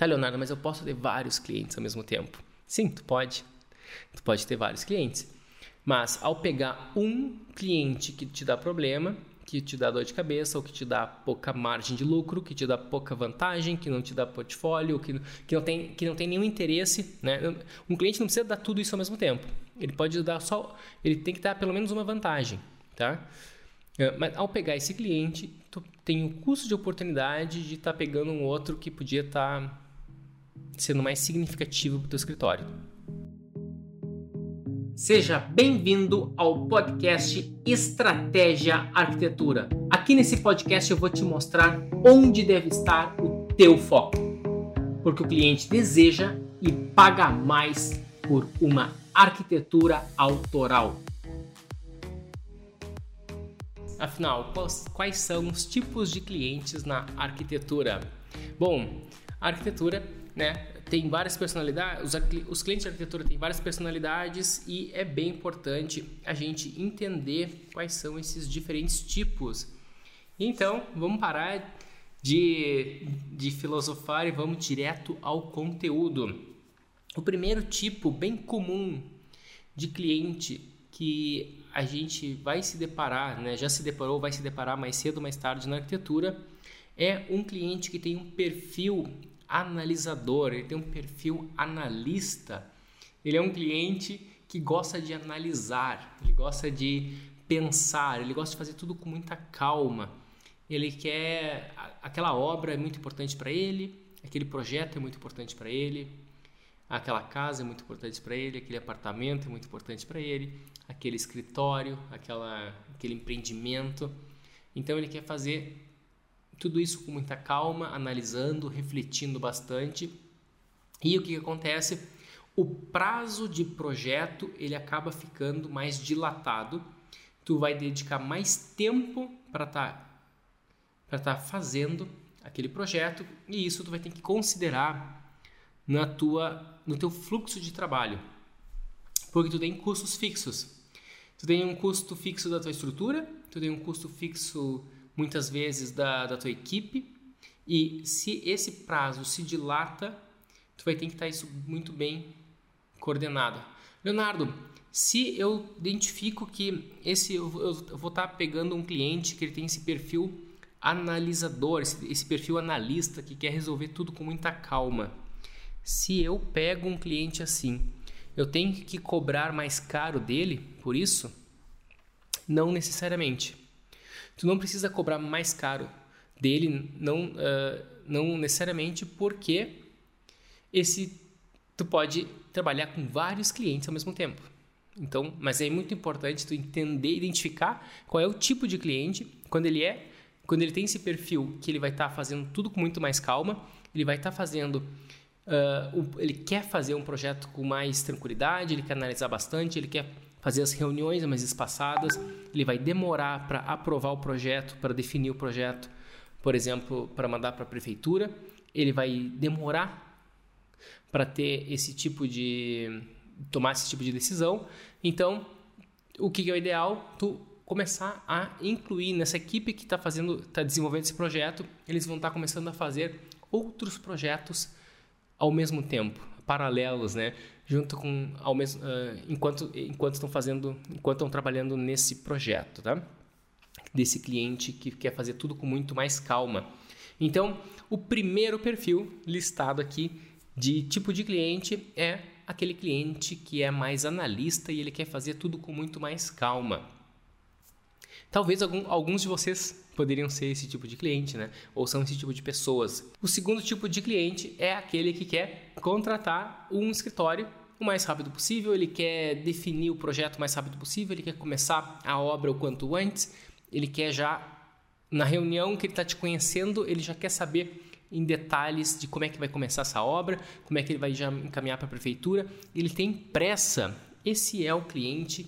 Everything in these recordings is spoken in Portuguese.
Tá, Leonardo, mas eu posso ter vários clientes ao mesmo tempo. Sim, tu pode. Tu pode ter vários clientes. Mas ao pegar um cliente que te dá problema, que te dá dor de cabeça, ou que te dá pouca margem de lucro, que te dá pouca vantagem, que não te dá portfólio, que, que, não, tem, que não tem nenhum interesse. Né? Um cliente não precisa dar tudo isso ao mesmo tempo. Ele pode dar só. Ele tem que dar pelo menos uma vantagem. Tá? É, mas ao pegar esse cliente, tu tem o custo de oportunidade de estar tá pegando um outro que podia estar tá sendo mais significativo para o teu escritório. Seja bem-vindo ao podcast Estratégia Arquitetura. Aqui nesse podcast eu vou te mostrar onde deve estar o teu foco. Porque o cliente deseja e paga mais por uma arquitetura autoral. Afinal, quais, são os tipos de clientes na arquitetura? Bom, a arquitetura né, tem várias personalidades, os, os clientes de arquitetura têm várias personalidades e é bem importante a gente entender quais são esses diferentes tipos. Então, vamos parar de, de filosofar e vamos direto ao conteúdo. O primeiro tipo bem comum de cliente que a gente vai se deparar, né, já se deparou, vai se deparar mais cedo ou mais tarde na arquitetura, é um cliente que tem um perfil analisador, ele tem um perfil analista. Ele é um cliente que gosta de analisar, ele gosta de pensar, ele gosta de fazer tudo com muita calma. Ele quer aquela obra é muito importante para ele, aquele projeto é muito importante para ele, aquela casa é muito importante para ele, aquele apartamento é muito importante para ele, aquele escritório, aquela, aquele empreendimento. Então ele quer fazer tudo isso com muita calma, analisando, refletindo bastante. E o que, que acontece? O prazo de projeto ele acaba ficando mais dilatado. Tu vai dedicar mais tempo para estar tá, para estar tá fazendo aquele projeto e isso tu vai ter que considerar na tua no teu fluxo de trabalho. Porque tu tem custos fixos. Tu tem um custo fixo da tua estrutura, tu tem um custo fixo muitas vezes da, da tua equipe. E se esse prazo se dilata, tu vai ter que estar isso muito bem coordenado. Leonardo, se eu identifico que esse eu, vou estar pegando um cliente que ele tem esse perfil analisador, esse, esse perfil analista que quer resolver tudo com muita calma. Se eu pego um cliente assim, eu tenho que cobrar mais caro dele por isso? Não necessariamente. Tu não precisa cobrar mais caro dele, não, uh, não necessariamente porque esse tu pode trabalhar com vários clientes ao mesmo tempo. Então, mas é muito importante tu entender, identificar qual é o tipo de cliente, quando ele é, quando ele tem esse perfil que ele vai estar tá fazendo tudo com muito mais calma, ele vai estar tá fazendo, uh, ele quer fazer um projeto com mais tranquilidade, ele quer analisar bastante, ele quer fazer as reuniões mais espaçadas, ele vai demorar para aprovar o projeto, para definir o projeto, por exemplo, para mandar para a prefeitura, ele vai demorar para ter esse tipo de tomar esse tipo de decisão. Então, o que é o ideal? Tu começar a incluir nessa equipe que está fazendo, está desenvolvendo esse projeto, eles vão estar tá começando a fazer outros projetos ao mesmo tempo, paralelos, né? Junto com ao mesmo uh, enquanto enquanto estão fazendo enquanto estão trabalhando nesse projeto, tá? Desse cliente que quer fazer tudo com muito mais calma. Então, o primeiro perfil listado aqui de tipo de cliente é aquele cliente que é mais analista e ele quer fazer tudo com muito mais calma. Talvez algum, alguns de vocês poderiam ser esse tipo de cliente, né? Ou são esse tipo de pessoas. O segundo tipo de cliente é aquele que quer contratar um escritório o mais rápido possível, ele quer definir o projeto o mais rápido possível, ele quer começar a obra o quanto antes, ele quer já, na reunião que ele está te conhecendo, ele já quer saber em detalhes de como é que vai começar essa obra, como é que ele vai já encaminhar para a prefeitura, ele tem pressa. Esse é o cliente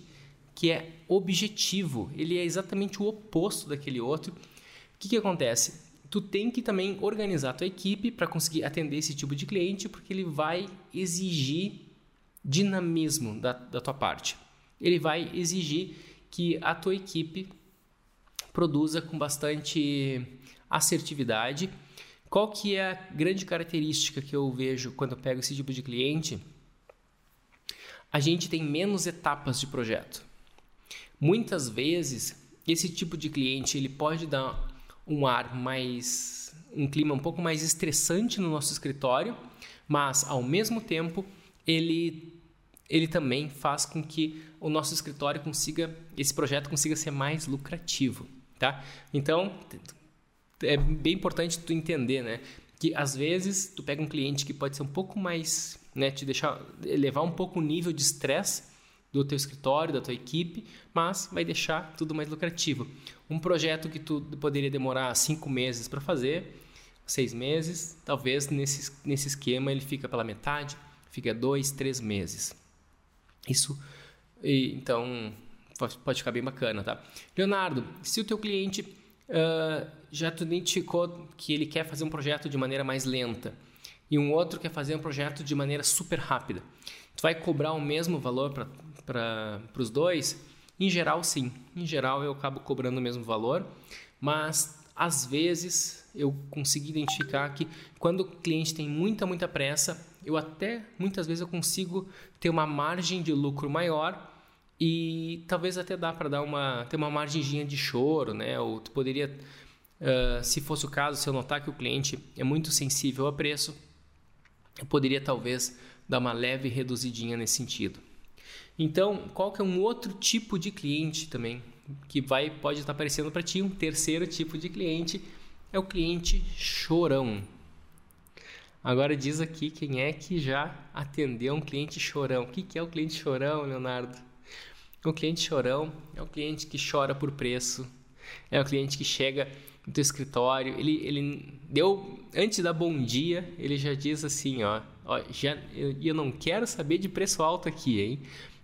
que é objetivo, ele é exatamente o oposto daquele outro. O que, que acontece? Tu tem que também organizar a tua equipe para conseguir atender esse tipo de cliente, porque ele vai exigir dinamismo da, da tua parte. Ele vai exigir que a tua equipe produza com bastante assertividade, qual que é a grande característica que eu vejo quando eu pego esse tipo de cliente? A gente tem menos etapas de projeto. Muitas vezes, esse tipo de cliente ele pode dar um ar mais um clima um pouco mais estressante no nosso escritório, mas ao mesmo tempo ele ele também faz com que o nosso escritório consiga esse projeto consiga ser mais lucrativo, tá? Então, é bem importante tu entender, né? Que às vezes tu pega um cliente que pode ser um pouco mais, né, te deixar elevar um pouco o nível de estresse do teu escritório, da tua equipe, mas vai deixar tudo mais lucrativo. Um projeto que tu poderia demorar cinco meses para fazer, seis meses, talvez nesse, nesse esquema ele fica pela metade, fica dois, três meses. Isso, então, pode ficar bem bacana, tá? Leonardo, se o teu cliente uh, já tu identificou que ele quer fazer um projeto de maneira mais lenta e um outro quer fazer um projeto de maneira super rápida. Tu vai cobrar o mesmo valor para os dois? Em geral, sim. Em geral, eu acabo cobrando o mesmo valor, mas às vezes eu consegui identificar que quando o cliente tem muita, muita pressa, eu até muitas vezes eu consigo ter uma margem de lucro maior e talvez até dá para dar uma ter uma margenzinha de choro, né? Ou tu poderia, uh, se fosse o caso, se eu notar que o cliente é muito sensível a preço, eu poderia talvez dar uma leve reduzidinha nesse sentido. Então, qual que é um outro tipo de cliente também que vai pode estar aparecendo para ti? Um terceiro tipo de cliente é o cliente chorão. Agora diz aqui quem é que já atendeu um cliente chorão. O que, é o cliente chorão, Leonardo? O cliente chorão é o cliente que chora por preço, é o cliente que chega no teu escritório, ele, ele deu, antes da bom dia, ele já diz assim, ó, ó já, eu, eu não quero saber de preço alto aqui, hein?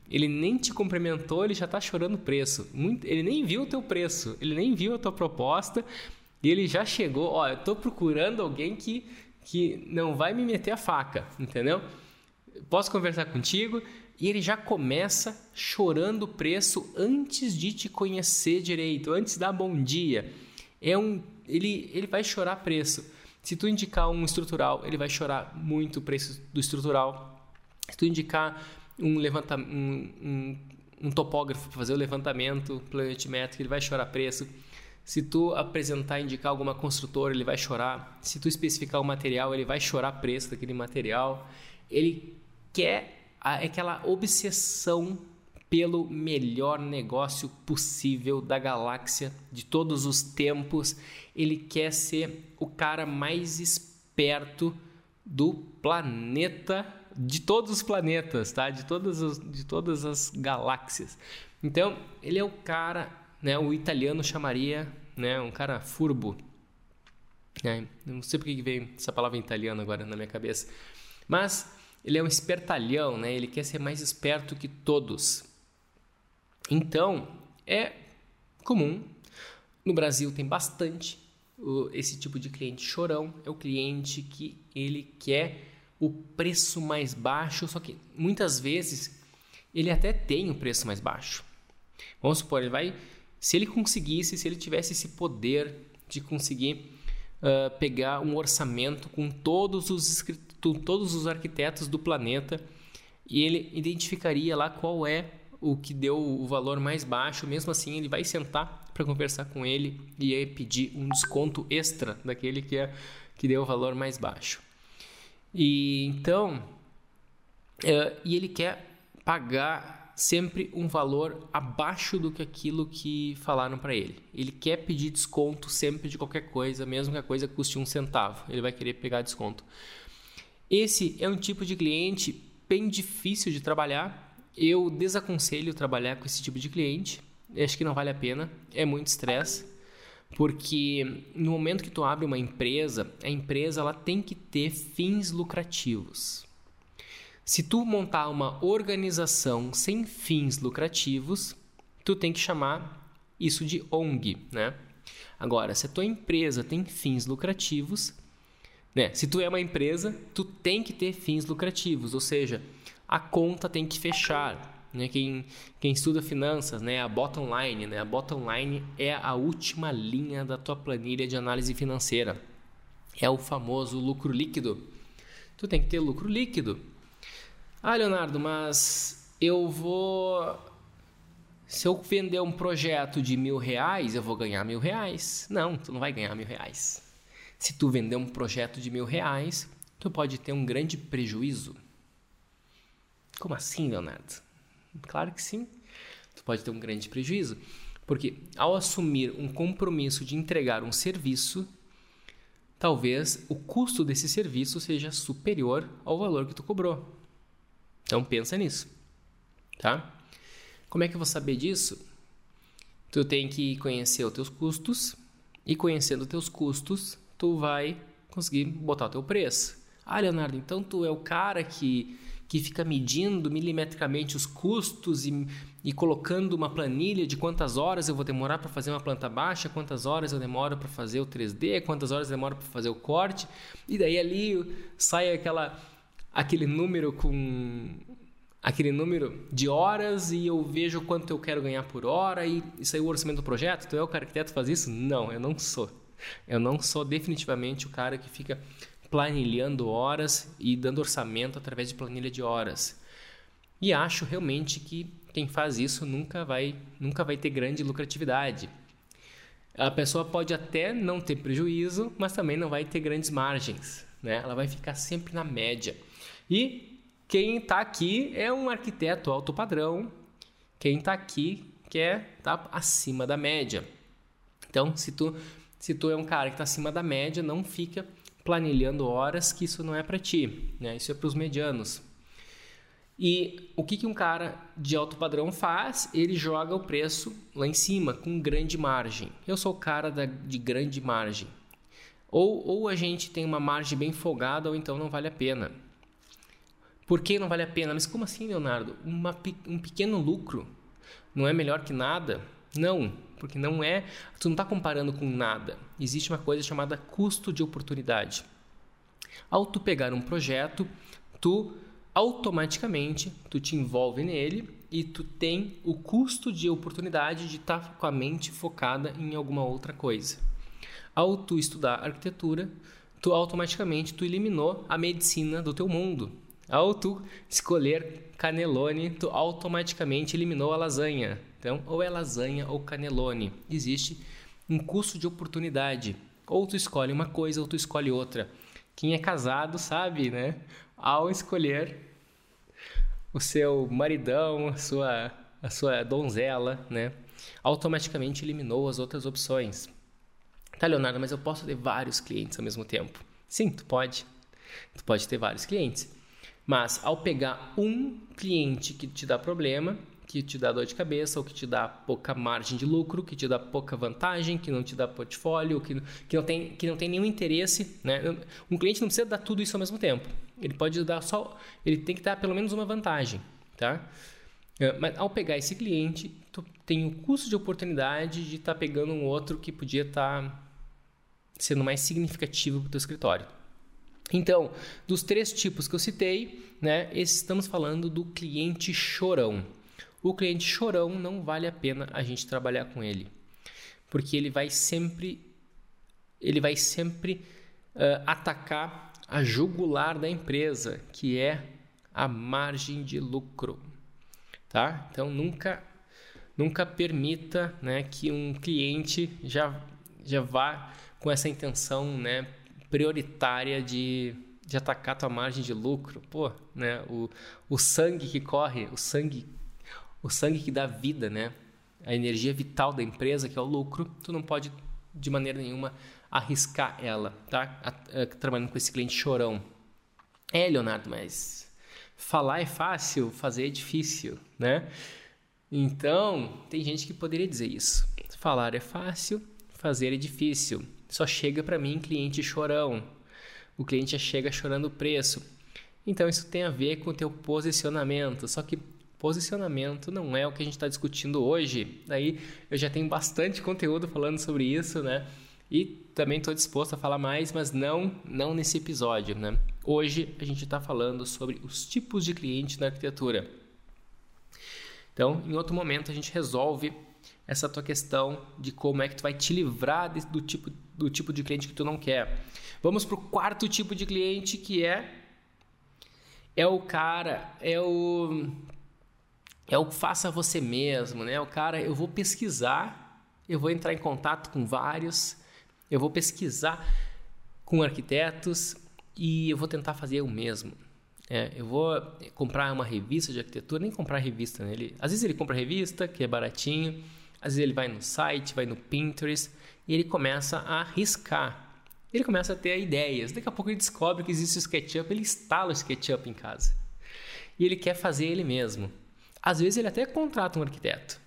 Ele nem te cumprimentou, ele já está chorando preço. Muito, ele nem viu o teu preço, ele nem viu a tua proposta e ele já chegou. Ó, eu estou procurando alguém que, que não vai me meter a faca, entendeu? Posso conversar contigo? e ele já começa chorando o preço antes de te conhecer direito, antes da bom dia. É um, ele, ele vai chorar preço. Se tu indicar um estrutural, ele vai chorar muito o preço do estrutural. Se tu indicar um, levanta, um, um, um topógrafo para fazer o levantamento planimétrico, ele vai chorar preço. Se tu apresentar, indicar alguma construtora, ele vai chorar. Se tu especificar o material, ele vai chorar preço daquele material. Ele quer aquela obsessão pelo melhor negócio possível da galáxia de todos os tempos. Ele quer ser o cara mais esperto do planeta, de todos os planetas, tá? De todas as, de todas as galáxias. Então, ele é o cara, né? O italiano chamaria, né? Um cara furbo. É, não sei porque veio essa palavra em italiano agora na minha cabeça. Mas ele é um espertalhão, né? Ele quer ser mais esperto que todos. Então, é comum. No Brasil tem bastante esse tipo de cliente chorão. É o cliente que ele quer o preço mais baixo, só que muitas vezes ele até tem o preço mais baixo. Vamos supor, ele vai, se ele conseguisse, se ele tivesse esse poder de conseguir uh, pegar um orçamento com todos os escritores todos os arquitetos do planeta e ele identificaria lá qual é o que deu o valor mais baixo. Mesmo assim, ele vai sentar para conversar com ele e pedir um desconto extra daquele que, é, que deu o valor mais baixo. E então, é, e ele quer pagar sempre um valor abaixo do que aquilo que falaram para ele. Ele quer pedir desconto sempre de qualquer coisa, mesmo que a coisa custe um centavo. Ele vai querer pegar desconto. Esse é um tipo de cliente bem difícil de trabalhar. Eu desaconselho trabalhar com esse tipo de cliente. Acho que não vale a pena. É muito estresse. Porque no momento que tu abre uma empresa, a empresa ela tem que ter fins lucrativos. Se tu montar uma organização sem fins lucrativos, tu tem que chamar isso de ONG, né? Agora, se a tua empresa tem fins lucrativos, né? Se tu é uma empresa, tu tem que ter fins lucrativos, ou seja, a conta tem que fechar. Né? Quem, quem estuda finanças, né? a bottom line, né? a bottom line é a última linha da tua planilha de análise financeira. É o famoso lucro líquido. Tu tem que ter lucro líquido. Ah, Leonardo, mas eu vou. Se eu vender um projeto de mil reais, eu vou ganhar mil reais. Não, tu não vai ganhar mil reais. Se tu vender um projeto de mil reais, tu pode ter um grande prejuízo. Como assim, Leonardo? Claro que sim. Tu pode ter um grande prejuízo. Porque ao assumir um compromisso de entregar um serviço, talvez o custo desse serviço seja superior ao valor que tu cobrou. Então pensa nisso, tá? Como é que eu vou saber disso? Tu tem que conhecer os teus custos e conhecendo os teus custos, tu vai conseguir botar o teu preço. Ah, Leonardo, então tu é o cara que que fica medindo milimetricamente os custos e, e colocando uma planilha de quantas horas eu vou demorar para fazer uma planta baixa, quantas horas eu demoro para fazer o 3D, quantas horas eu demoro para fazer o corte, e daí ali sai aquela aquele número com aquele número de horas e eu vejo quanto eu quero ganhar por hora e isso aí é o orçamento do projeto. Tu é o arquiteto que faz isso? Não, eu não sou. Eu não sou definitivamente o cara que fica planilhando horas e dando orçamento através de planilha de horas. E acho realmente que quem faz isso nunca vai, nunca vai ter grande lucratividade. A pessoa pode até não ter prejuízo, mas também não vai ter grandes margens. Né? Ela vai ficar sempre na média. E quem está aqui é um arquiteto alto padrão. Quem está aqui quer estar tá acima da média. Então, se tu, se tu é um cara que está acima da média, não fica planilhando horas, que isso não é para ti, né? Isso é para os medianos. E o que, que um cara de alto padrão faz? Ele joga o preço lá em cima, com grande margem. Eu sou o cara da, de grande margem. Ou, ou a gente tem uma margem bem folgada, ou então não vale a pena. Por que não vale a pena? Mas como assim, Leonardo? Uma, um pequeno lucro não é melhor que nada? Não, porque não é. Tu não está comparando com nada. Existe uma coisa chamada custo de oportunidade. Ao tu pegar um projeto, tu automaticamente tu te envolve nele e tu tem o custo de oportunidade de estar tá com a mente focada em alguma outra coisa. Ao tu estudar arquitetura, tu automaticamente tu eliminou a medicina do teu mundo. Ao tu escolher canelone, tu automaticamente eliminou a lasanha. Então, ou é lasanha ou canelone. Existe um custo de oportunidade. Ou tu escolhe uma coisa ou tu escolhe outra. Quem é casado sabe, né? Ao escolher o seu maridão, a sua, a sua donzela, né? Automaticamente eliminou as outras opções. Tá, Leonardo, mas eu posso ter vários clientes ao mesmo tempo. Sim, tu pode. Tu pode ter vários clientes. Mas ao pegar um cliente que te dá problema, que te dá dor de cabeça, ou que te dá pouca margem de lucro, que te dá pouca vantagem, que não te dá portfólio, que, que, não, tem, que não tem nenhum interesse. Né? Um cliente não precisa dar tudo isso ao mesmo tempo. Ele pode dar só. Ele tem que dar pelo menos uma vantagem. Tá? É, mas ao pegar esse cliente, tu tem o custo de oportunidade de estar tá pegando um outro que podia estar tá sendo mais significativo para o teu escritório. Então, dos três tipos que eu citei, né, estamos falando do cliente chorão. O cliente chorão não vale a pena a gente trabalhar com ele, porque ele vai sempre, ele vai sempre uh, atacar a jugular da empresa, que é a margem de lucro, tá? Então nunca, nunca permita, né, que um cliente já já vá com essa intenção, né, prioritária de, de atacar tua margem de lucro. Pô, né? O, o sangue que corre, o sangue, o sangue que dá vida, né? A energia vital da empresa, que é o lucro, tu não pode de maneira nenhuma arriscar ela, tá? Trabalhando com esse cliente chorão. É, Leonardo, mas falar é fácil, fazer é difícil, né? Então, tem gente que poderia dizer isso. Falar é fácil, fazer é difícil. Só chega para mim cliente chorão. O cliente já chega chorando o preço. Então isso tem a ver com o teu posicionamento. Só que posicionamento não é o que a gente está discutindo hoje. Daí eu já tenho bastante conteúdo falando sobre isso, né? E também estou disposto a falar mais, mas não, não nesse episódio, né? Hoje a gente está falando sobre os tipos de cliente na arquitetura. Então, em outro momento a gente resolve essa tua questão de como é que tu vai te livrar do, tipo, do tipo de cliente que tu não quer. Vamos para o quarto tipo de cliente que é é o cara, é o é o faça você mesmo, né? O cara, eu vou pesquisar, eu vou entrar em contato com vários, eu vou pesquisar com arquitetos e eu vou tentar fazer o mesmo. É, eu vou comprar uma revista de arquitetura, nem comprar revista, né? Ele, às vezes ele compra revista, que é baratinho, às vezes ele vai no site, vai no Pinterest e ele começa a riscar. Ele começa a ter ideias. Daqui a pouco ele descobre que existe o SketchUp, ele instala o SketchUp em casa. E ele quer fazer ele mesmo. Às vezes ele até contrata um arquiteto.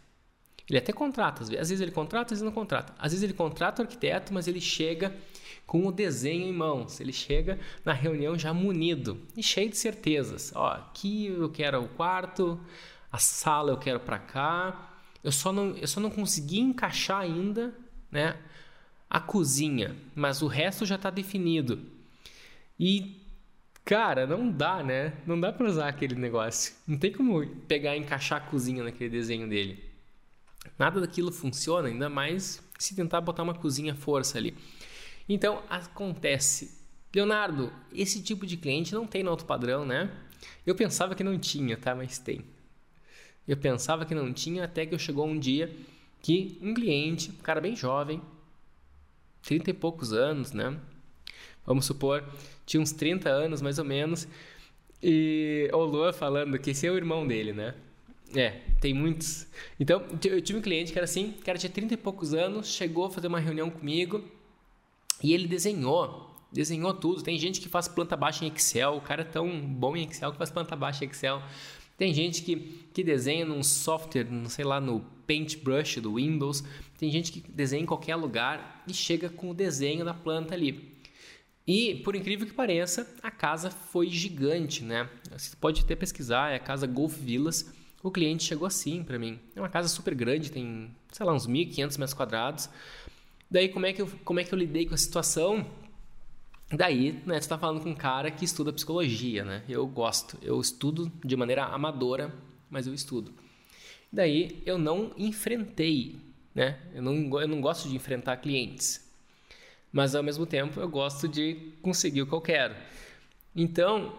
Ele até contrata, às vezes ele contrata, às vezes não contrata. Às vezes ele contrata o arquiteto, mas ele chega com o desenho em mãos. Ele chega na reunião já munido e cheio de certezas. Ó, aqui eu quero o quarto, a sala eu quero para cá, eu só não, eu só não consegui encaixar ainda, né, a cozinha, mas o resto já está definido. E cara, não dá, né? Não dá para usar aquele negócio. Não tem como pegar e encaixar a cozinha naquele desenho dele. Nada daquilo funciona, ainda mais se tentar botar uma cozinha força ali. Então, acontece. Leonardo, esse tipo de cliente não tem no alto padrão, né? Eu pensava que não tinha, tá? Mas tem. Eu pensava que não tinha até que eu chegou um dia que um cliente, um cara bem jovem, 30 e poucos anos, né? Vamos supor, tinha uns 30 anos mais ou menos, e o Lua falando que esse é o irmão dele, né? É, tem muitos. Então, eu tive um cliente que era assim, cara tinha 30 e poucos anos, chegou a fazer uma reunião comigo e ele desenhou, desenhou tudo. Tem gente que faz planta baixa em Excel, o cara é tão bom em Excel que faz planta baixa em Excel. Tem gente que, que desenha num software, sei lá, no Paintbrush do Windows. Tem gente que desenha em qualquer lugar e chega com o desenho da planta ali. E, por incrível que pareça, a casa foi gigante, né? Você pode até pesquisar, é a casa Golf Villas. O cliente chegou assim para mim. É uma casa super grande, tem, sei lá, uns 1.500 metros quadrados. Daí, como é que eu, como é que eu lidei com a situação? Daí, né, você está falando com um cara que estuda psicologia, né? Eu gosto, eu estudo de maneira amadora, mas eu estudo. Daí, eu não enfrentei, né? Eu não, eu não gosto de enfrentar clientes, mas ao mesmo tempo eu gosto de conseguir o que eu quero. Então,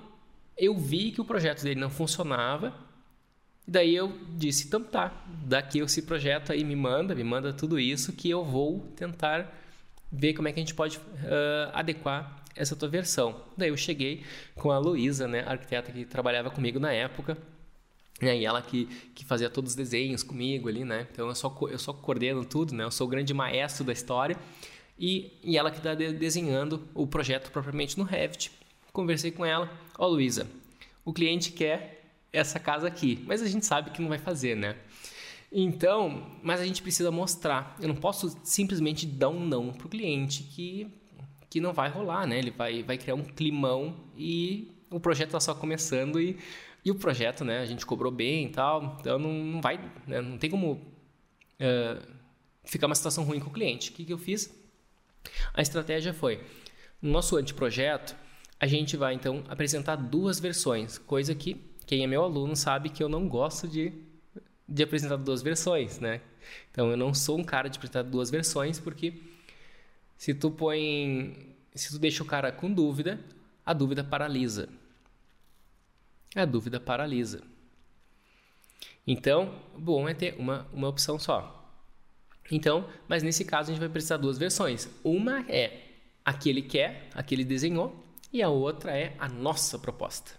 eu vi que o projeto dele não funcionava, e daí eu disse, então tá, daqui esse projeto aí me manda, me manda tudo isso que eu vou tentar ver como é que a gente pode uh, adequar essa tua versão. Daí eu cheguei com a Luísa, né, a arquiteta que trabalhava comigo na época, né, e ela que, que fazia todos os desenhos comigo ali, né, então eu só, eu só coordeno tudo, né, eu sou o grande maestro da história, e, e ela que está de, desenhando o projeto propriamente no Revit. Conversei com ela, ó oh, Luísa, o cliente quer essa casa aqui, mas a gente sabe que não vai fazer, né? Então, mas a gente precisa mostrar. Eu não posso simplesmente dar um não para o cliente que que não vai rolar, né? Ele vai, vai criar um climão e o projeto está só começando e, e o projeto, né? A gente cobrou bem e tal, então não, não vai, né? não tem como uh, ficar uma situação ruim com o cliente. O que, que eu fiz? A estratégia foi, no nosso anteprojeto, a gente vai então apresentar duas versões, coisa que quem é meu aluno sabe que eu não gosto de, de apresentar duas versões, né? Então eu não sou um cara de apresentar duas versões porque se tu põe. Se tu deixa o cara com dúvida, a dúvida paralisa. A dúvida paralisa. Então, bom é ter uma, uma opção só. Então, mas nesse caso a gente vai precisar de duas versões. Uma é a que ele quer, a que ele desenhou, e a outra é a nossa proposta.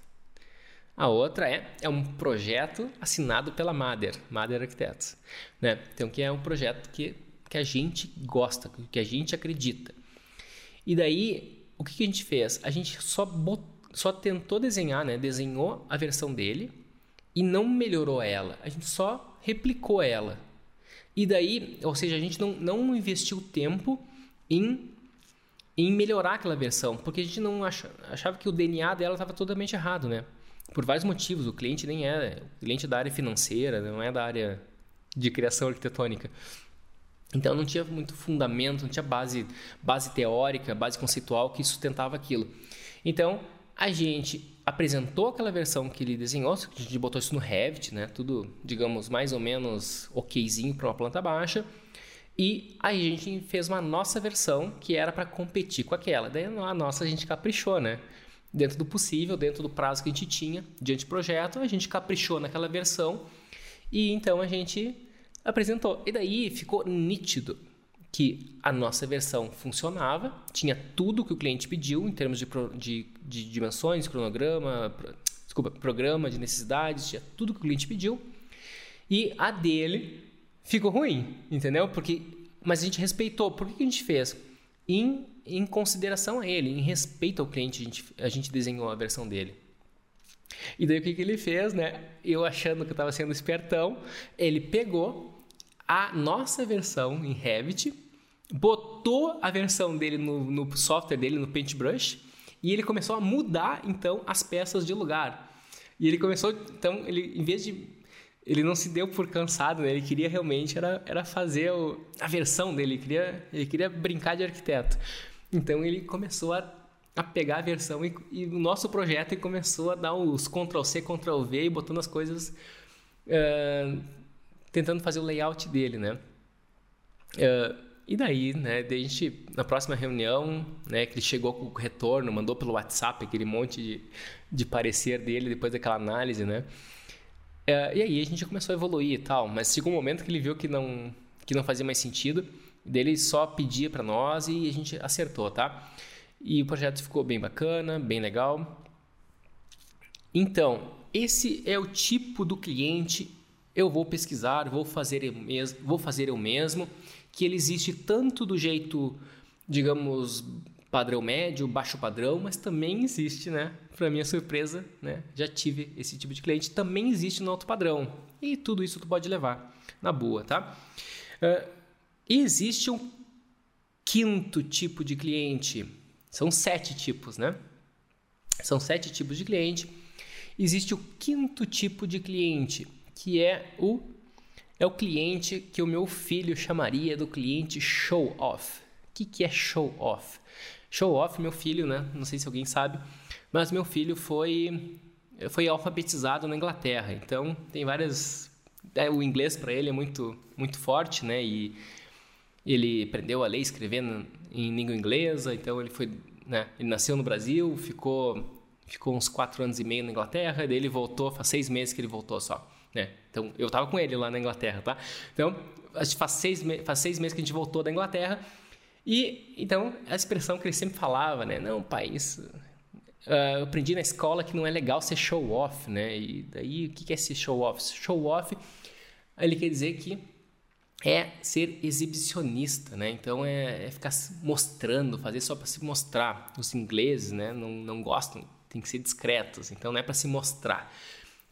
A outra é, é um projeto assinado pela Mader, Mader Arquitetos. Né? Então, que é um projeto que que a gente gosta, que a gente acredita. E daí, o que, que a gente fez? A gente só, bot... só tentou desenhar, né? desenhou a versão dele e não melhorou ela, a gente só replicou ela. E daí, ou seja, a gente não, não investiu tempo em, em melhorar aquela versão, porque a gente não achava, achava que o DNA dela estava totalmente errado, né? Por vários motivos, o cliente nem é, o cliente é da área financeira, não é da área de criação arquitetônica. Então não tinha muito fundamento, não tinha base, base teórica, base conceitual que sustentava aquilo. Então a gente apresentou aquela versão que ele desenhou, a gente botou isso no Revit, né? Tudo, digamos, mais ou menos okzinho para uma planta baixa. E a gente fez uma nossa versão que era para competir com aquela. Daí a nossa a gente caprichou, né? Dentro do possível, dentro do prazo que a gente tinha diante do projeto, a gente caprichou naquela versão e então a gente apresentou. E daí ficou nítido que a nossa versão funcionava, tinha tudo que o cliente pediu em termos de, de, de dimensões, cronograma, pro, desculpa, programa de necessidades, tinha tudo que o cliente pediu. E a dele ficou ruim, entendeu? Porque, mas a gente respeitou. Por que a gente fez? Em, em consideração a ele, em respeito ao cliente, a gente, a gente desenhou a versão dele. E daí o que, que ele fez, né? Eu achando que eu estava sendo espertão, ele pegou a nossa versão em Revit, botou a versão dele no, no software dele, no Paintbrush, e ele começou a mudar então as peças de lugar. E ele começou, então, ele em vez de ele não se deu por cansado, né? Ele queria realmente era, era fazer o, a versão dele, ele queria, ele queria brincar de arquiteto. Então ele começou a, a pegar a versão e, e o nosso projeto e começou a dar os Ctrl C, Ctrl V e botando as coisas, uh, tentando fazer o layout dele, né? Uh, e daí, né, daí a gente, na próxima reunião, né, que ele chegou com o retorno, mandou pelo WhatsApp aquele monte de, de parecer dele depois daquela análise, né? É, e aí a gente começou a evoluir e tal, mas chegou um momento que ele viu que não, que não fazia mais sentido, dele só pedia para nós e a gente acertou, tá? E o projeto ficou bem bacana, bem legal. Então, esse é o tipo do cliente eu vou pesquisar, vou fazer eu mesmo, vou fazer eu mesmo, que ele existe tanto do jeito, digamos, padrão médio, baixo padrão, mas também existe, né? Para minha surpresa, né? Já tive esse tipo de cliente, também existe no alto padrão. E tudo isso tu pode levar na boa, tá? Uh, existe um quinto tipo de cliente. São sete tipos, né? São sete tipos de cliente. Existe o quinto tipo de cliente, que é o é o cliente que o meu filho chamaria do cliente show off. O que, que é show off? show off, meu filho, né? Não sei se alguém sabe, mas meu filho foi foi alfabetizado na Inglaterra. Então tem várias é, o inglês para ele é muito muito forte, né? E ele aprendeu a ler e escrever em língua inglesa. Então ele foi, né? Ele nasceu no Brasil, ficou ficou uns quatro anos e meio na Inglaterra. Daí ele voltou, faz seis meses que ele voltou só, né? Então eu estava com ele lá na Inglaterra, tá? Então faz seis faz seis meses que a gente voltou da Inglaterra. E então a expressão que ele sempre falava, né? Não, isso. Uh, eu aprendi na escola que não é legal ser show off, né? E daí o que é ser show off? Show off, ele quer dizer que é ser exibicionista, né? Então é, é ficar mostrando, fazer só para se mostrar. Os ingleses, né? Não, não gostam, tem que ser discretos. Então não é para se mostrar.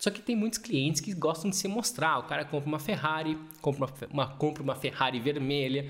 Só que tem muitos clientes que gostam de se mostrar. O cara compra uma Ferrari, compra uma, compra uma Ferrari vermelha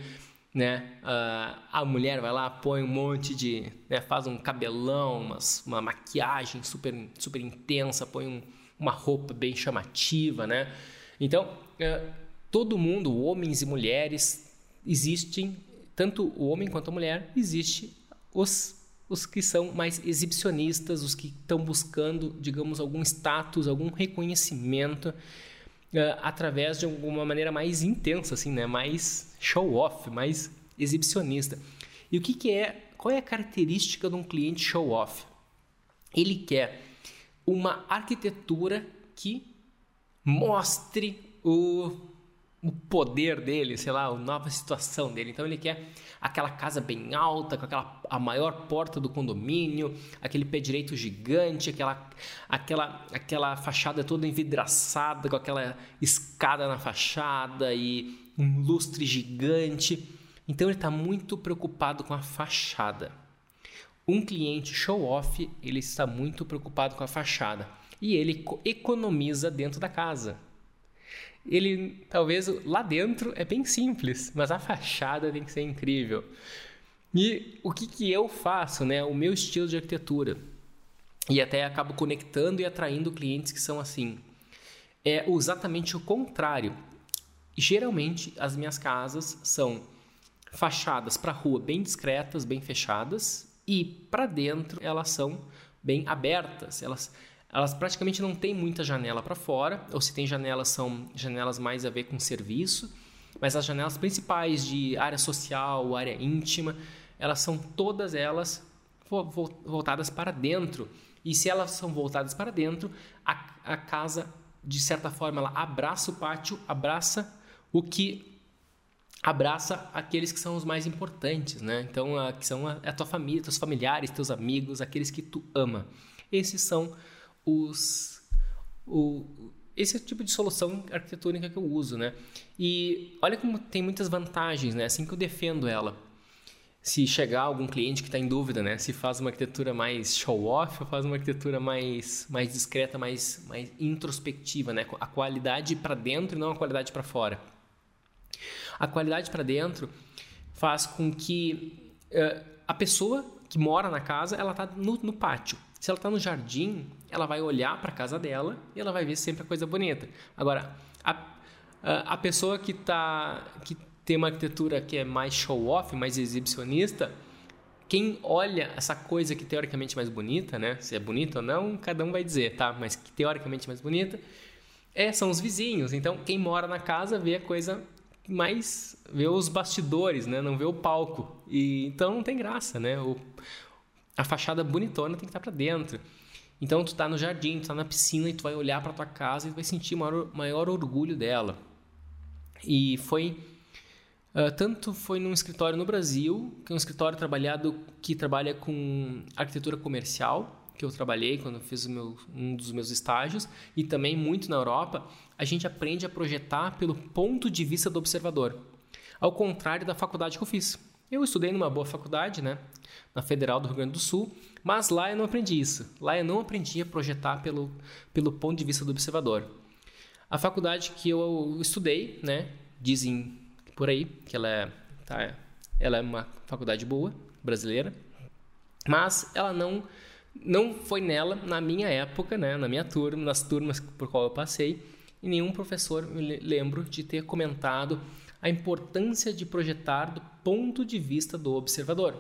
né? Uh, a mulher vai lá, põe um monte de, né? faz um cabelão, umas, uma maquiagem super, super intensa, põe um, uma roupa bem chamativa, né? Então, uh, todo mundo, homens e mulheres, existem, tanto o homem quanto a mulher, existe os os que são mais exibicionistas, os que estão buscando, digamos, algum status, algum reconhecimento uh, através de alguma maneira mais intensa, assim, né? Mais show off, mais exibicionista. E o que, que é? Qual é a característica de um cliente show off? Ele quer uma arquitetura que mostre o o poder dele, sei lá, a nova situação dele. Então ele quer aquela casa bem alta, com aquela a maior porta do condomínio, aquele pé direito gigante, aquela aquela aquela fachada toda envidraçada, com aquela escada na fachada e um lustre gigante. Então ele está muito preocupado com a fachada. Um cliente show off, ele está muito preocupado com a fachada e ele economiza dentro da casa ele talvez lá dentro é bem simples, mas a fachada tem que ser incrível. E o que, que eu faço, né? O meu estilo de arquitetura. E até acabo conectando e atraindo clientes que são assim. É exatamente o contrário. Geralmente as minhas casas são fachadas para rua bem discretas, bem fechadas, e para dentro elas são bem abertas. Elas, elas praticamente não têm muita janela para fora, ou se tem janelas, são janelas mais a ver com serviço, mas as janelas principais de área social, área íntima, elas são todas elas voltadas para dentro. E se elas são voltadas para dentro, a, a casa, de certa forma, ela abraça o pátio, abraça o que abraça aqueles que são os mais importantes, né? Então, a, que são a, a, tua família, teus familiares, teus amigos, aqueles que tu ama. Esses são os o, esse é o tipo de solução arquitetônica que eu uso, né? E olha como tem muitas vantagens, né? Assim que eu defendo ela. Se chegar algum cliente que está em dúvida, né? Se faz uma arquitetura mais show-off ou faz uma arquitetura mais, mais discreta, mais, mais introspectiva, né? A qualidade para dentro e não a qualidade para fora. A qualidade para dentro faz com que uh, a pessoa que mora na casa, ela está no, no pátio. Se ela está no jardim, ela vai olhar para a casa dela e ela vai ver sempre a coisa bonita. Agora, a, a, pessoa que, tá, que tem uma arquitetura que é mais show-off, mais exibicionista, quem olha essa coisa que teoricamente é mais bonita, né? Se é bonita ou não, cada um vai dizer, tá? Mas que teoricamente é mais bonita, é, são os vizinhos. Então, quem mora na casa vê a coisa mais vê os bastidores, né? Não vê o palco. E então não tem graça, né? O, a fachada bonitona tem que estar para dentro. Então tu está no jardim, tu tá na piscina e tu vai olhar para tua casa e vai sentir maior, maior orgulho dela. E foi uh, tanto foi num escritório no Brasil, que é um escritório trabalhado que trabalha com arquitetura comercial, que eu trabalhei quando eu fiz meu, um dos meus estágios, e também muito na Europa, a gente aprende a projetar pelo ponto de vista do observador. Ao contrário da faculdade que eu fiz. Eu estudei numa boa faculdade, né, na Federal do Rio Grande do Sul, mas lá eu não aprendi isso. Lá eu não aprendi a projetar pelo, pelo ponto de vista do observador. A faculdade que eu estudei, né, dizem por aí que ela é, tá, ela é uma faculdade boa, brasileira, mas ela não não foi nela, na minha época, né, na minha turma, nas turmas por qual eu passei, e nenhum professor me lembro de ter comentado a importância de projetar do ponto de vista do observador.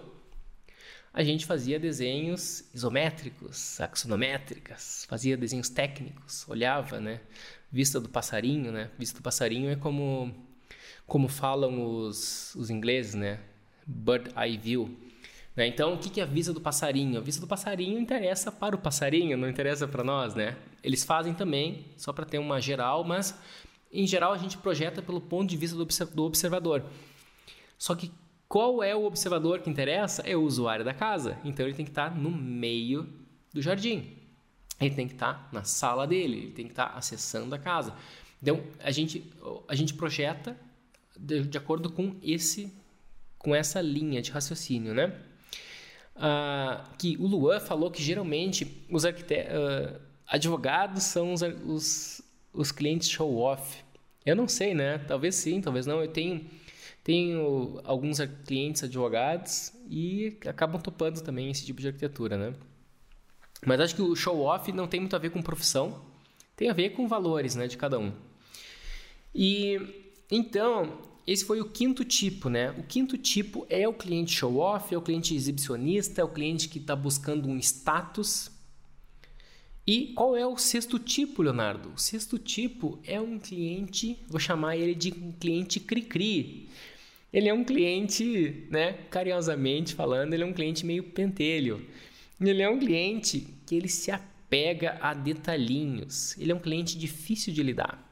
A gente fazia desenhos isométricos, axonométricas, fazia desenhos técnicos, olhava, né, vista do passarinho, né? Vista do passarinho é como como falam os, os ingleses, né? Bird eye view né? Então, o que é a vista do passarinho? A vista do passarinho interessa para o passarinho, não interessa para nós, né? Eles fazem também, só para ter uma geral, mas em geral a gente projeta pelo ponto de vista do observador. Só que qual é o observador que interessa? É o usuário da casa. Então ele tem que estar no meio do jardim. Ele tem que estar na sala dele, ele tem que estar acessando a casa. Então a gente, a gente projeta de, de acordo com esse com essa linha de raciocínio, né? uh, que o Luan falou que geralmente os uh, advogados são os, os, os clientes show-off. Eu não sei, né? Talvez sim, talvez não. Eu tenho, tenho alguns clientes advogados e acabam topando também esse tipo de arquitetura, né? Mas acho que o show-off não tem muito a ver com profissão, tem a ver com valores né, de cada um. E então, esse foi o quinto tipo, né? O quinto tipo é o cliente show-off, é o cliente exibicionista, é o cliente que está buscando um status. E qual é o sexto tipo, Leonardo? O sexto tipo é um cliente, vou chamar ele de cliente cri-cri. Ele é um cliente, né, carinhosamente falando, ele é um cliente meio pentelho. Ele é um cliente que ele se apega a detalhinhos. Ele é um cliente difícil de lidar.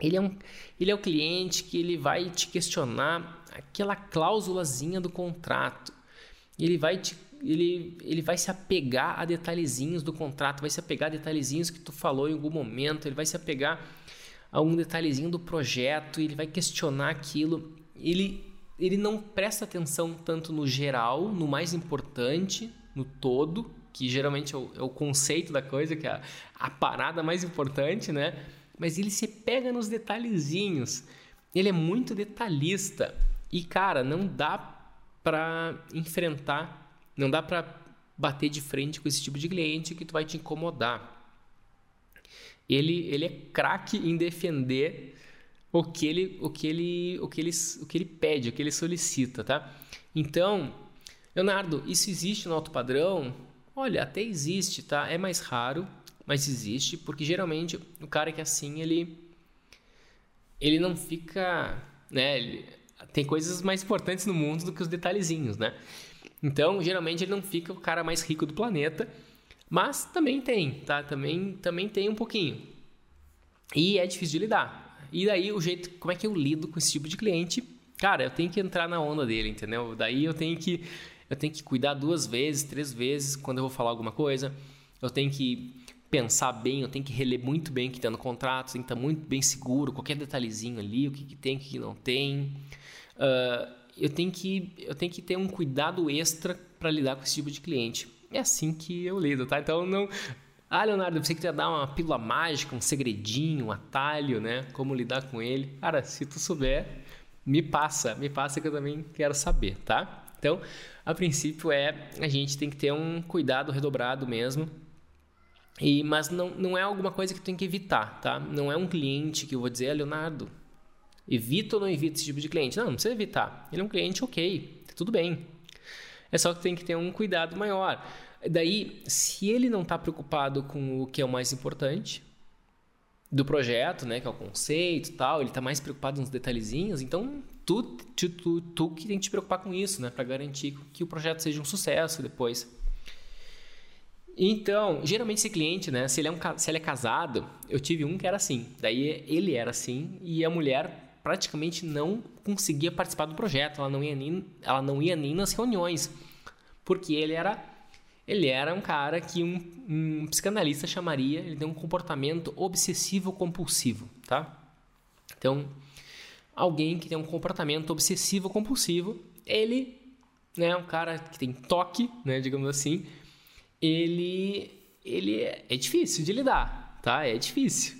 Ele é, um, ele é o cliente que ele vai te questionar aquela cláusulazinha do contrato. Ele vai, te, ele, ele vai se apegar a detalhezinhos do contrato, vai se apegar a detalhezinhos que tu falou em algum momento, ele vai se apegar a um detalhezinho do projeto, ele vai questionar aquilo. Ele, ele não presta atenção tanto no geral, no mais importante, no todo, que geralmente é o, é o conceito da coisa, que é a, a parada mais importante, né? mas ele se pega nos detalhezinhos. Ele é muito detalhista. E, cara, não dá para enfrentar, não dá para bater de frente com esse tipo de cliente que tu vai te incomodar. Ele, ele é craque em defender o que ele, o que ele, o que ele, o que ele pede, o que ele solicita, tá? Então, Leonardo, isso existe no alto padrão? Olha, até existe, tá? É mais raro, mas existe, porque geralmente o cara que é assim, ele ele não fica, né, ele, tem coisas mais importantes no mundo do que os detalhezinhos, né? Então, geralmente ele não fica o cara mais rico do planeta, mas também tem, tá? Também também tem um pouquinho. E é difícil de lidar. E daí o jeito, como é que eu lido com esse tipo de cliente? Cara, eu tenho que entrar na onda dele, entendeu? Daí eu tenho que eu tenho que cuidar duas vezes, três vezes quando eu vou falar alguma coisa. Eu tenho que pensar bem, eu tenho que reler muito bem o que está no contrato, tem que estar muito bem seguro, qualquer detalhezinho ali, o que, que tem, o que, que não tem. Uh, eu, tenho que, eu tenho que ter um cuidado extra para lidar com esse tipo de cliente. É assim que eu lido, tá? Então não. Ah, Leonardo, você queria dar uma pílula mágica, um segredinho, um atalho, né? Como lidar com ele. Cara, se tu souber, me passa, me passa que eu também quero saber, tá? Então, a princípio é a gente tem que ter um cuidado redobrado mesmo. E, mas não, não é alguma coisa que tem que evitar, tá? Não é um cliente que eu vou dizer, ah, Leonardo, evita ou não evita esse tipo de cliente? Não, não precisa evitar. Ele é um cliente ok, tá tudo bem. É só que tem que ter um cuidado maior. Daí, se ele não está preocupado com o que é o mais importante, do projeto, né, que é o conceito tal, ele está mais preocupado nos detalhezinhos, então tu, tu, tu, tu que tem que te preocupar com isso, né, para garantir que o projeto seja um sucesso depois. Então, geralmente esse cliente, né, se ele, é um, se ele é casado, eu tive um que era assim, daí ele era assim e a mulher praticamente não conseguia participar do projeto, ela não ia nem, ela não ia nem nas reuniões, porque ele era ele era um cara que um, um psicanalista chamaria, ele tem um comportamento obsessivo compulsivo, tá? Então, alguém que tem um comportamento obsessivo compulsivo, ele, né, um cara que tem toque, né, digamos assim, ele ele é, é difícil de lidar, tá? É difícil,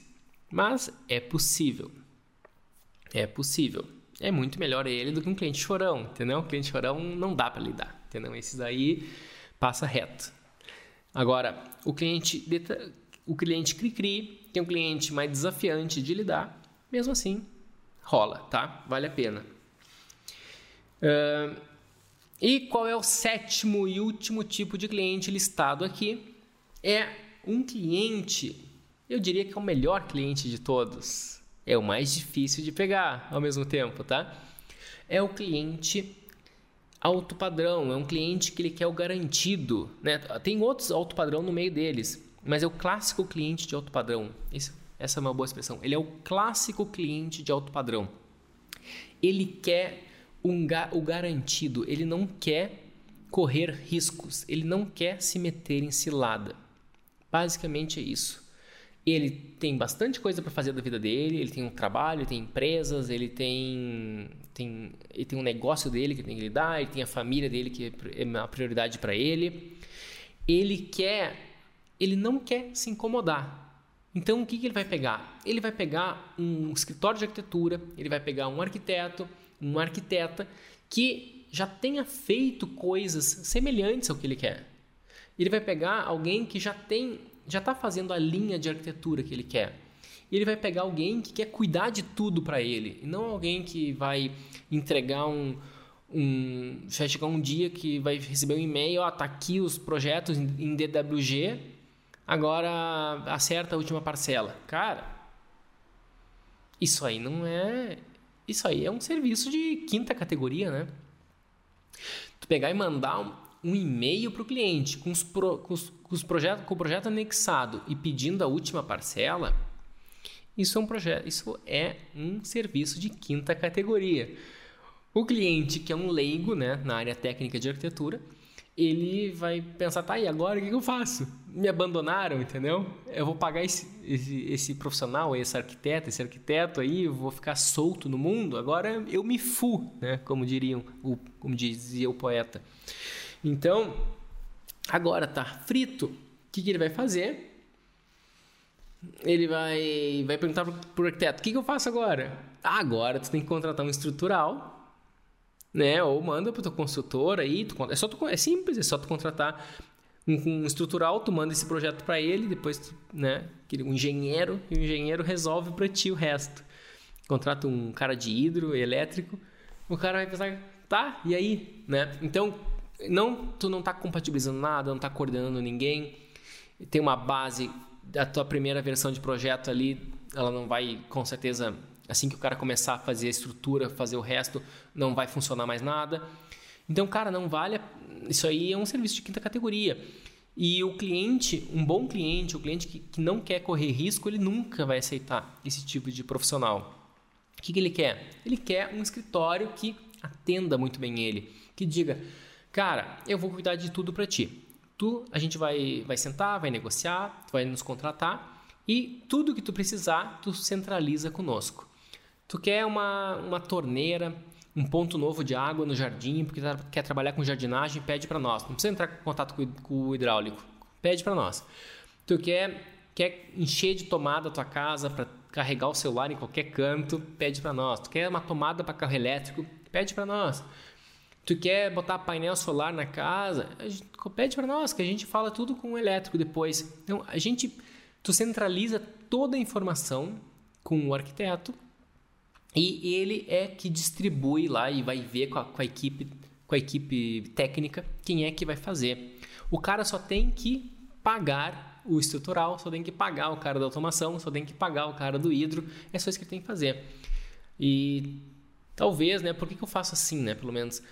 mas é possível. É possível. É muito melhor ele do que um cliente chorão, entendeu? Um cliente chorão não dá para lidar, entendeu? Esses aí passa reto. Agora, o cliente, o cliente cri-cri, que é um cliente mais desafiante de lidar, mesmo assim, rola, tá? Vale a pena. Uh, e qual é o sétimo e último tipo de cliente listado aqui? É um cliente, eu diria que é o melhor cliente de todos. É o mais difícil de pegar ao mesmo tempo, tá? É o cliente alto padrão, é um cliente que ele quer o garantido. Né? Tem outros alto padrão no meio deles, mas é o clássico cliente de alto padrão. Esse, essa é uma boa expressão. Ele é o clássico cliente de alto padrão. Ele quer um, o garantido, ele não quer correr riscos, ele não quer se meter em cilada. Basicamente é isso ele tem bastante coisa para fazer da vida dele, ele tem um trabalho, ele tem empresas, ele tem, tem, ele tem um negócio dele que tem que lidar, ele tem a família dele que é uma prioridade para ele. Ele quer, ele não quer se incomodar. Então o que, que ele vai pegar? Ele vai pegar um escritório de arquitetura, ele vai pegar um arquiteto, uma arquiteta que já tenha feito coisas semelhantes ao que ele quer. Ele vai pegar alguém que já tem já está fazendo a linha de arquitetura que ele quer. E ele vai pegar alguém que quer cuidar de tudo para ele, e não alguém que vai entregar um, um vai chegar um dia que vai receber um e-mail, ó, tá aqui os projetos em DWG, agora acerta a última parcela. Cara, isso aí não é, isso aí é um serviço de quinta categoria, né? Tu pegar e mandar um e-mail para o cliente com, os pro, com, os, com, os projetos, com o projeto anexado e pedindo a última parcela, isso é um projeto, isso é um serviço de quinta categoria. O cliente que é um leigo, né, na área técnica de arquitetura, ele vai pensar, tá, e agora o que eu faço? Me abandonaram, entendeu? Eu vou pagar esse, esse, esse profissional, esse arquiteto, esse arquiteto aí, vou ficar solto no mundo, agora eu me fu, né? Como diriam, o, como dizia o poeta. Então, agora tá frito. O que, que ele vai fazer? Ele vai, vai perguntar pro, o arquiteto: o que, que eu faço agora? Ah, agora tu tem que contratar um estrutural, né? Ou manda pro teu consultor aí. Tu, é, só tu, é simples, é só tu contratar um, um estrutural, tu manda esse projeto para ele, depois tu, né? Um engenheiro, e o engenheiro resolve para ti o resto. Contrata um cara de hidro, elétrico, o cara vai pensar, tá, e aí? Né? Então, não, tu não está compatibilizando nada, não está coordenando ninguém, tem uma base da tua primeira versão de projeto ali, ela não vai, com certeza, assim que o cara começar a fazer a estrutura, fazer o resto, não vai funcionar mais nada. Então, cara, não vale. Isso aí é um serviço de quinta categoria. E o cliente, um bom cliente, o cliente que, que não quer correr risco, ele nunca vai aceitar esse tipo de profissional. O que, que ele quer? Ele quer um escritório que atenda muito bem ele, que diga, cara, eu vou cuidar de tudo para ti. Tu, a gente vai, vai sentar, vai negociar, tu vai nos contratar e tudo que tu precisar, tu centraliza conosco. Tu quer uma, uma torneira, um ponto novo de água no jardim, porque tá, quer trabalhar com jardinagem, pede para nós. Não precisa entrar em contato com, o hidráulico, pede para nós. Tu quer, quer encher de tomada a tua casa para carregar o celular em qualquer canto, pede para nós. Tu quer uma tomada para carro elétrico, pede para nós. Tu quer botar painel solar na casa, pede para nós, que a gente fala tudo com o elétrico depois. Então, a gente, tu centraliza toda a informação com o arquiteto e ele é que distribui lá e vai ver com a, com a, equipe, com a equipe técnica quem é que vai fazer. O cara só tem que pagar o estrutural, só tem que pagar o cara da automação, só tem que pagar o cara do hidro. É só isso que ele tem que fazer. E talvez, né? Por que, que eu faço assim, né? Pelo menos.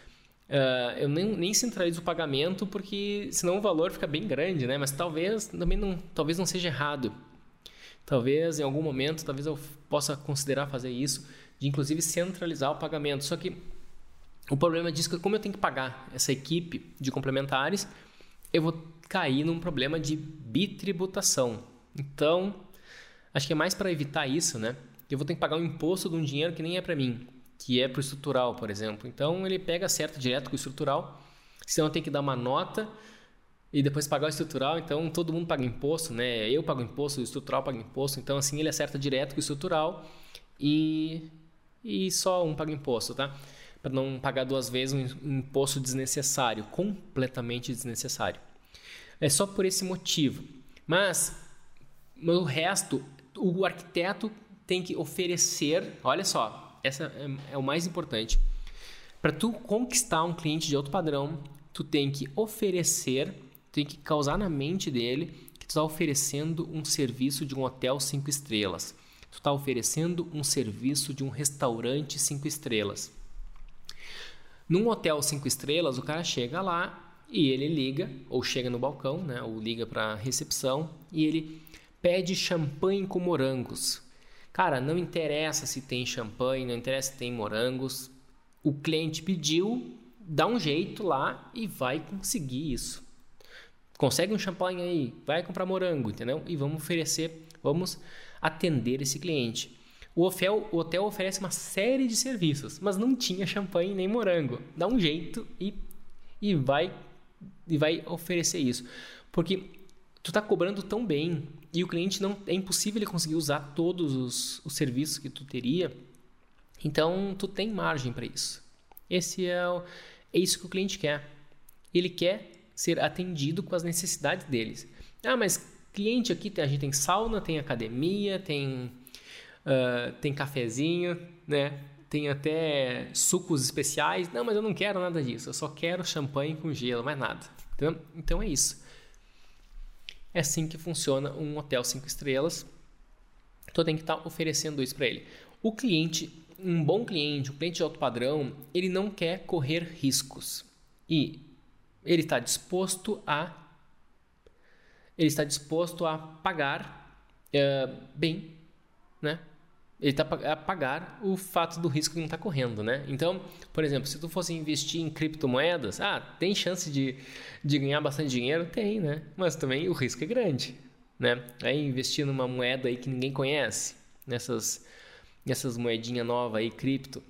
Uh, eu nem, nem centralizo o pagamento porque senão o valor fica bem grande, né? Mas talvez também não, talvez não seja errado. Talvez em algum momento, talvez eu possa considerar fazer isso de inclusive centralizar o pagamento. Só que o problema disso é que como eu tenho que pagar essa equipe de complementares, eu vou cair num problema de bitributação. Então, acho que é mais para evitar isso, né? Eu vou ter que pagar um imposto de um dinheiro que nem é para mim, que é para o estrutural, por exemplo. Então, ele pega certo direto com o estrutural, senão tem que dar uma nota e depois pagar o estrutural, então todo mundo paga imposto, né? Eu pago imposto, o estrutural paga imposto, então assim ele acerta direto com o estrutural e e só um paga imposto, tá? Para não pagar duas vezes um imposto desnecessário, completamente desnecessário. É só por esse motivo. Mas o resto, o arquiteto tem que oferecer, olha só, essa é, é o mais importante. Para tu conquistar um cliente de alto padrão, tu tem que oferecer, tem que causar na mente dele que tu está oferecendo um serviço de um hotel cinco estrelas tu está oferecendo um serviço de um restaurante cinco estrelas. Num hotel cinco estrelas, o cara chega lá e ele liga, ou chega no balcão, né, ou liga para a recepção e ele pede champanhe com morangos. Cara, não interessa se tem champanhe, não interessa se tem morangos. O cliente pediu, dá um jeito lá e vai conseguir isso. Consegue um champanhe aí, vai comprar morango, entendeu? E vamos oferecer, vamos atender esse cliente. O hotel, o hotel oferece uma série de serviços, mas não tinha champanhe nem morango. Dá um jeito e, e, vai, e vai oferecer isso. Porque tu está cobrando tão bem e o cliente não é impossível ele conseguir usar todos os, os serviços que tu teria. Então tu tem margem para isso. Esse é, o, é isso que o cliente quer. Ele quer ser atendido com as necessidades deles. Ah, mas cliente aqui, a gente tem sauna, tem academia, tem, uh, tem cafezinho, né? Tem até sucos especiais. Não, mas eu não quero nada disso. Eu só quero champanhe com gelo, mais nada. Então, então é isso. É assim que funciona um hotel 5 estrelas. Então tem que estar tá oferecendo isso para ele. O cliente, um bom cliente, um cliente de alto padrão, ele não quer correr riscos. E ele está disposto a ele está disposto a pagar é, bem, né? Ele está a pagar o fato do risco que não está correndo, né? Então, por exemplo, se tu fosse investir em criptomoedas, ah, tem chance de, de ganhar bastante dinheiro? Tem, né? Mas também o risco é grande, né? Aí investir numa moeda aí que ninguém conhece, nessas, nessas moedinhas novas aí, cripto,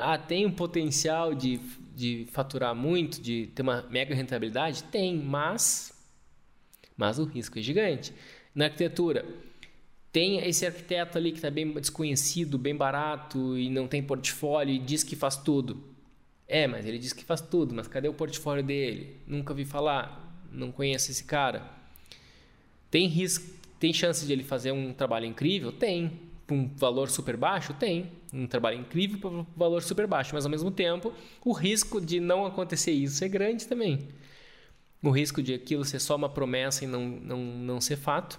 ah, tem um potencial de, de faturar muito, de ter uma mega rentabilidade? Tem, mas mas o risco é gigante. Na arquitetura, tem esse arquiteto ali que está bem desconhecido, bem barato e não tem portfólio e diz que faz tudo. É, mas ele diz que faz tudo, mas cadê o portfólio dele? Nunca vi falar, não conheço esse cara. Tem risco, tem chance de ele fazer um trabalho incrível? Tem, um valor super baixo? Tem. Um trabalho incrível para um valor super baixo, mas ao mesmo tempo, o risco de não acontecer isso é grande também. O risco de aquilo ser só uma promessa e não, não, não ser fato